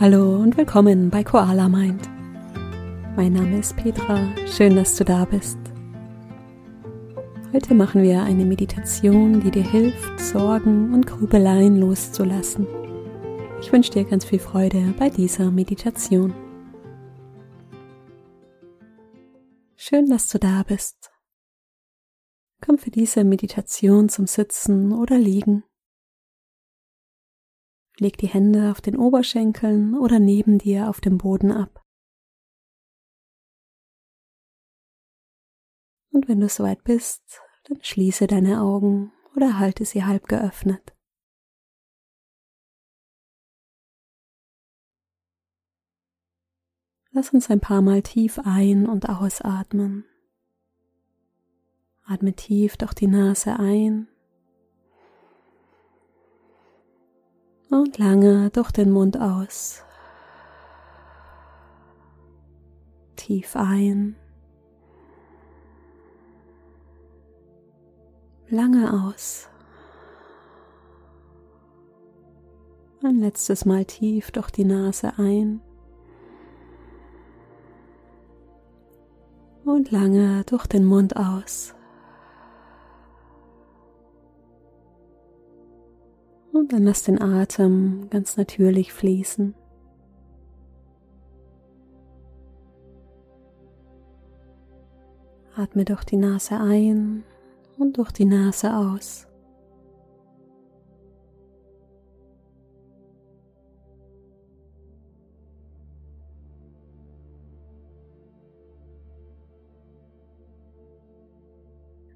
Hallo und willkommen bei Koala Mind. Mein Name ist Petra, schön, dass du da bist. Heute machen wir eine Meditation, die dir hilft, Sorgen und Grübeleien loszulassen. Ich wünsche dir ganz viel Freude bei dieser Meditation. Schön, dass du da bist. Komm für diese Meditation zum Sitzen oder Liegen. Leg die Hände auf den Oberschenkeln oder neben dir auf dem Boden ab. Und wenn du soweit bist, dann schließe deine Augen oder halte sie halb geöffnet. Lass uns ein paar Mal tief ein- und ausatmen. Atme tief durch die Nase ein und lange durch den Mund aus. Tief ein. Lange aus. Ein letztes Mal tief durch die Nase ein. Und lange durch den Mund aus. Und dann lass den Atem ganz natürlich fließen. Atme durch die Nase ein und durch die Nase aus.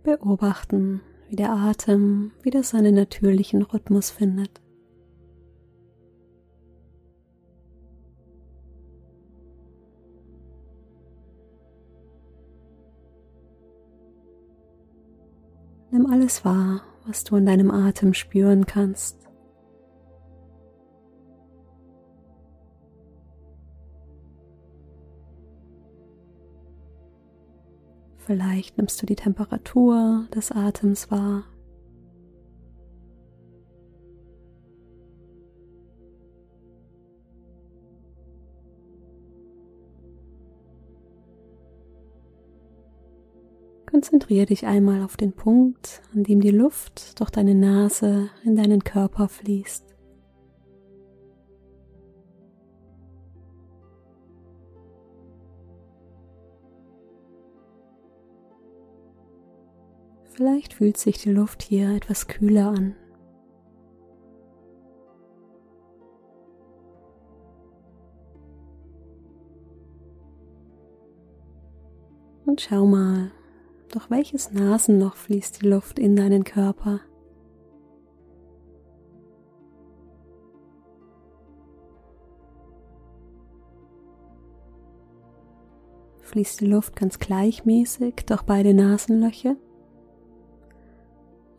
Beobachten, wie der Atem wieder seinen natürlichen Rhythmus findet. Nimm alles wahr, was du in deinem Atem spüren kannst. Vielleicht nimmst du die Temperatur des Atems wahr. Konzentriere dich einmal auf den Punkt, an dem die Luft durch deine Nase in deinen Körper fließt. Vielleicht fühlt sich die Luft hier etwas kühler an. Und schau mal, durch welches Nasenloch fließt die Luft in deinen Körper. Fließt die Luft ganz gleichmäßig durch beide Nasenlöcher?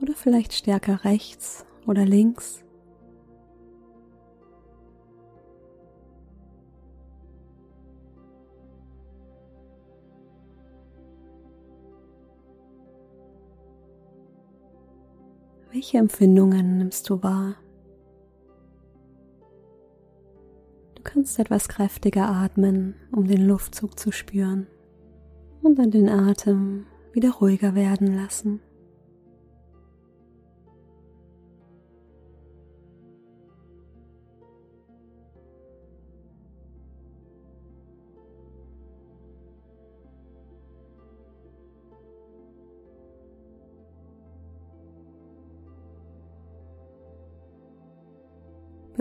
Oder vielleicht stärker rechts oder links. Welche Empfindungen nimmst du wahr? Du kannst etwas kräftiger atmen, um den Luftzug zu spüren und dann den Atem wieder ruhiger werden lassen.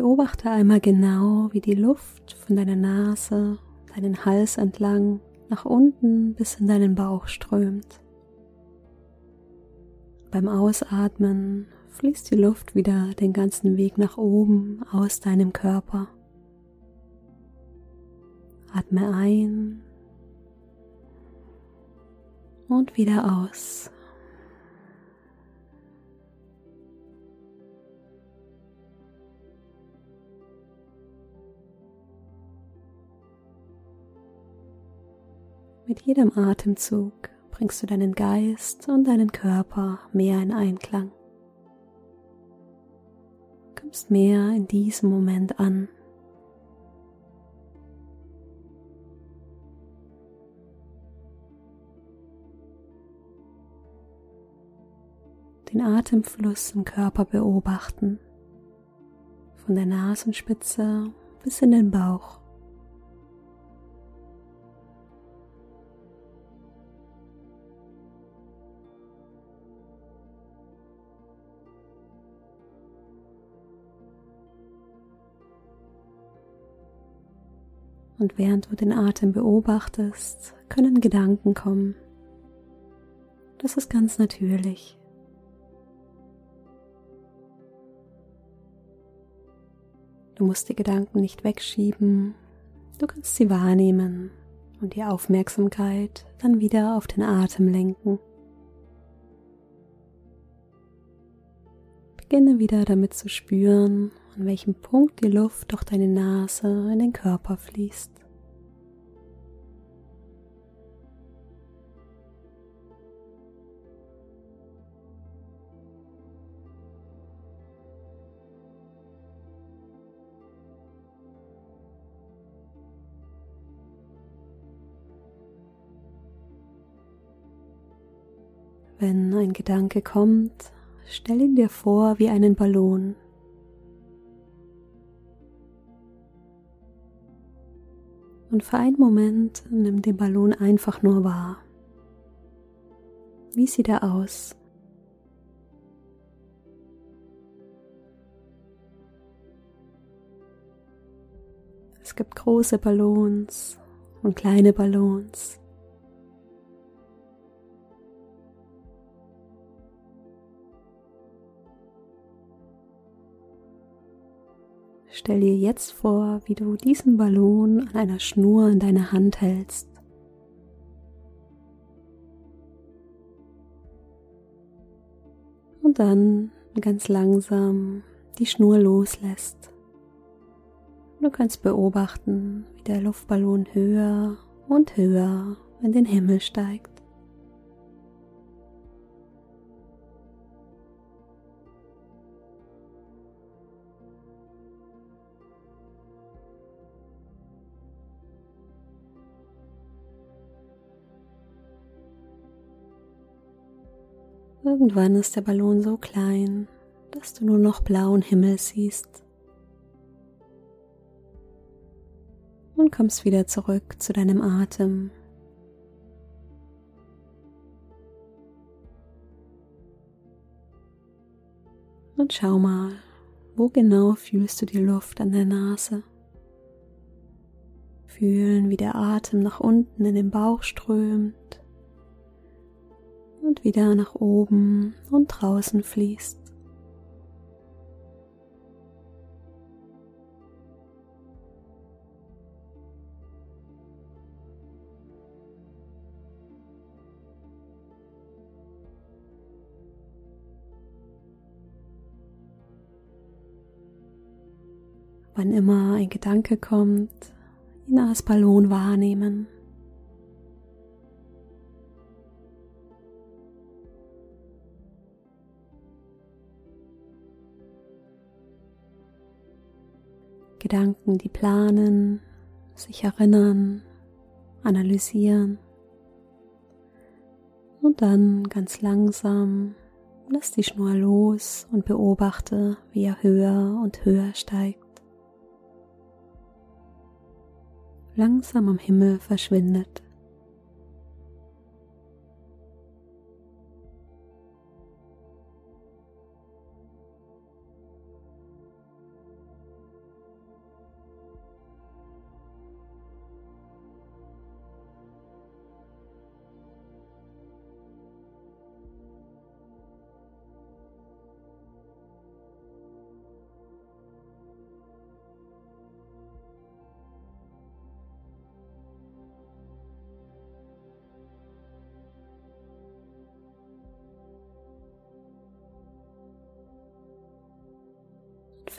Beobachte einmal genau, wie die Luft von deiner Nase, deinen Hals entlang nach unten bis in deinen Bauch strömt. Beim Ausatmen fließt die Luft wieder den ganzen Weg nach oben aus deinem Körper. Atme ein und wieder aus. Mit jedem Atemzug bringst du deinen Geist und deinen Körper mehr in Einklang. Kommst mehr in diesem Moment an. Den Atemfluss im Körper beobachten, von der Nasenspitze bis in den Bauch. Und während du den Atem beobachtest, können Gedanken kommen. Das ist ganz natürlich. Du musst die Gedanken nicht wegschieben, du kannst sie wahrnehmen und die Aufmerksamkeit dann wieder auf den Atem lenken. Beginne wieder damit zu spüren, an welchem Punkt die Luft durch deine Nase in den Körper fließt. Wenn ein Gedanke kommt, stell ihn dir vor wie einen Ballon. Und für einen Moment nimm den Ballon einfach nur wahr. Wie sieht er aus? Es gibt große Ballons und kleine Ballons. Stell dir jetzt vor, wie du diesen Ballon an einer Schnur in deiner Hand hältst. Und dann ganz langsam die Schnur loslässt. Du kannst beobachten, wie der Luftballon höher und höher in den Himmel steigt. Irgendwann ist der Ballon so klein, dass du nur noch blauen Himmel siehst. Und kommst wieder zurück zu deinem Atem. Und schau mal, wo genau fühlst du die Luft an der Nase? Fühlen, wie der Atem nach unten in den Bauch strömt und wieder nach oben und draußen fließt. Wann immer ein Gedanke kommt, ihn als Ballon wahrnehmen. Gedanken, die planen, sich erinnern, analysieren. Und dann ganz langsam lass die Schnur los und beobachte, wie er höher und höher steigt. Langsam am Himmel verschwindet.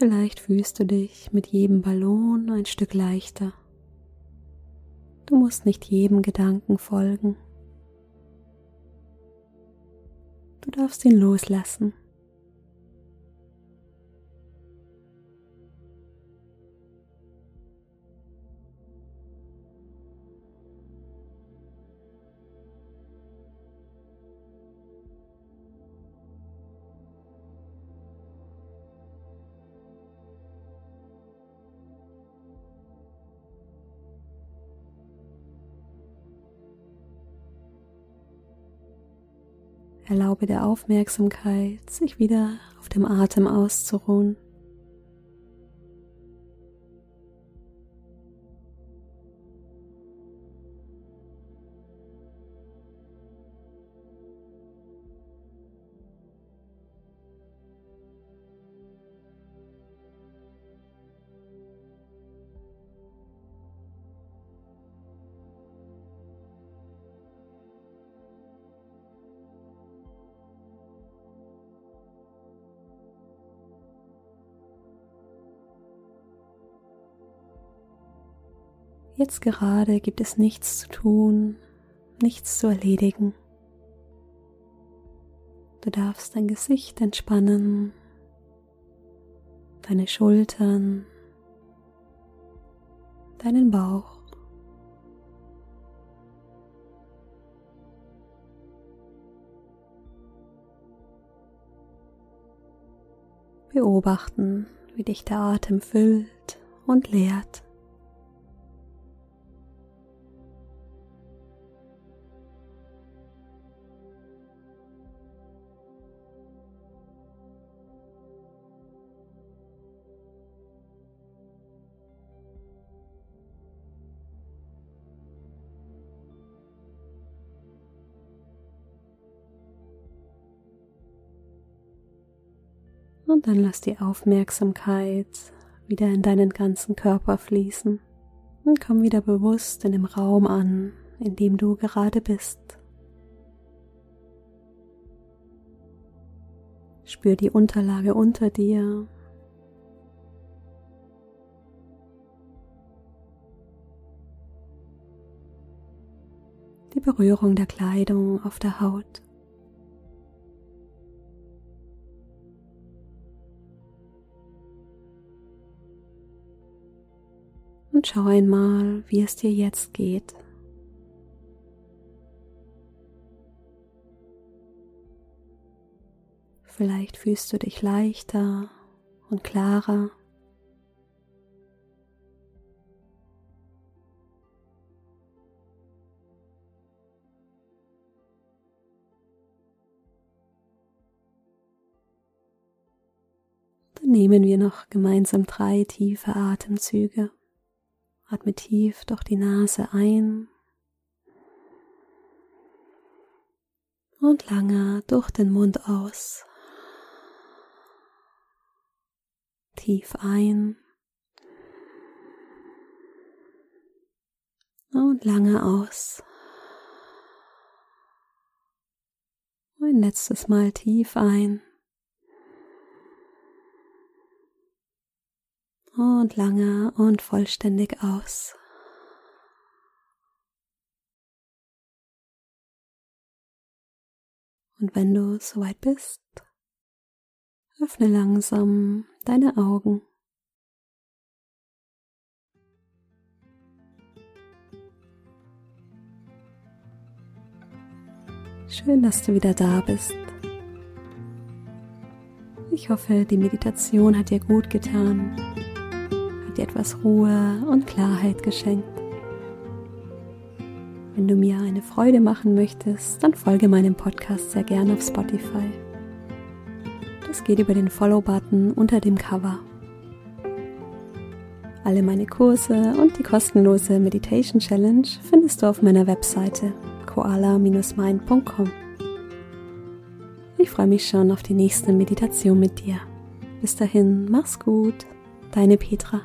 Vielleicht fühlst du dich mit jedem Ballon ein Stück leichter. Du musst nicht jedem Gedanken folgen. Du darfst ihn loslassen. Erlaube der Aufmerksamkeit, sich wieder auf dem Atem auszuruhen. Jetzt gerade gibt es nichts zu tun, nichts zu erledigen. Du darfst dein Gesicht entspannen, deine Schultern, deinen Bauch. Beobachten, wie dich der Atem füllt und leert. Und dann lass die Aufmerksamkeit wieder in deinen ganzen Körper fließen und komm wieder bewusst in dem Raum an, in dem du gerade bist. Spür die Unterlage unter dir. Die Berührung der Kleidung auf der Haut. Und schau einmal, wie es dir jetzt geht. Vielleicht fühlst du dich leichter und klarer. Dann nehmen wir noch gemeinsam drei tiefe Atemzüge. Atme tief durch die Nase ein und lange durch den Mund aus. Tief ein und lange aus. Ein letztes Mal tief ein. Und lange und vollständig aus. Und wenn du soweit bist, öffne langsam deine Augen. Schön, dass du wieder da bist. Ich hoffe, die Meditation hat dir gut getan dir etwas Ruhe und Klarheit geschenkt. Wenn du mir eine Freude machen möchtest, dann folge meinem Podcast sehr gerne auf Spotify. Das geht über den Follow-Button unter dem Cover. Alle meine Kurse und die kostenlose Meditation Challenge findest du auf meiner Webseite koala-mind.com. Ich freue mich schon auf die nächste Meditation mit dir. Bis dahin, mach's gut, deine Petra.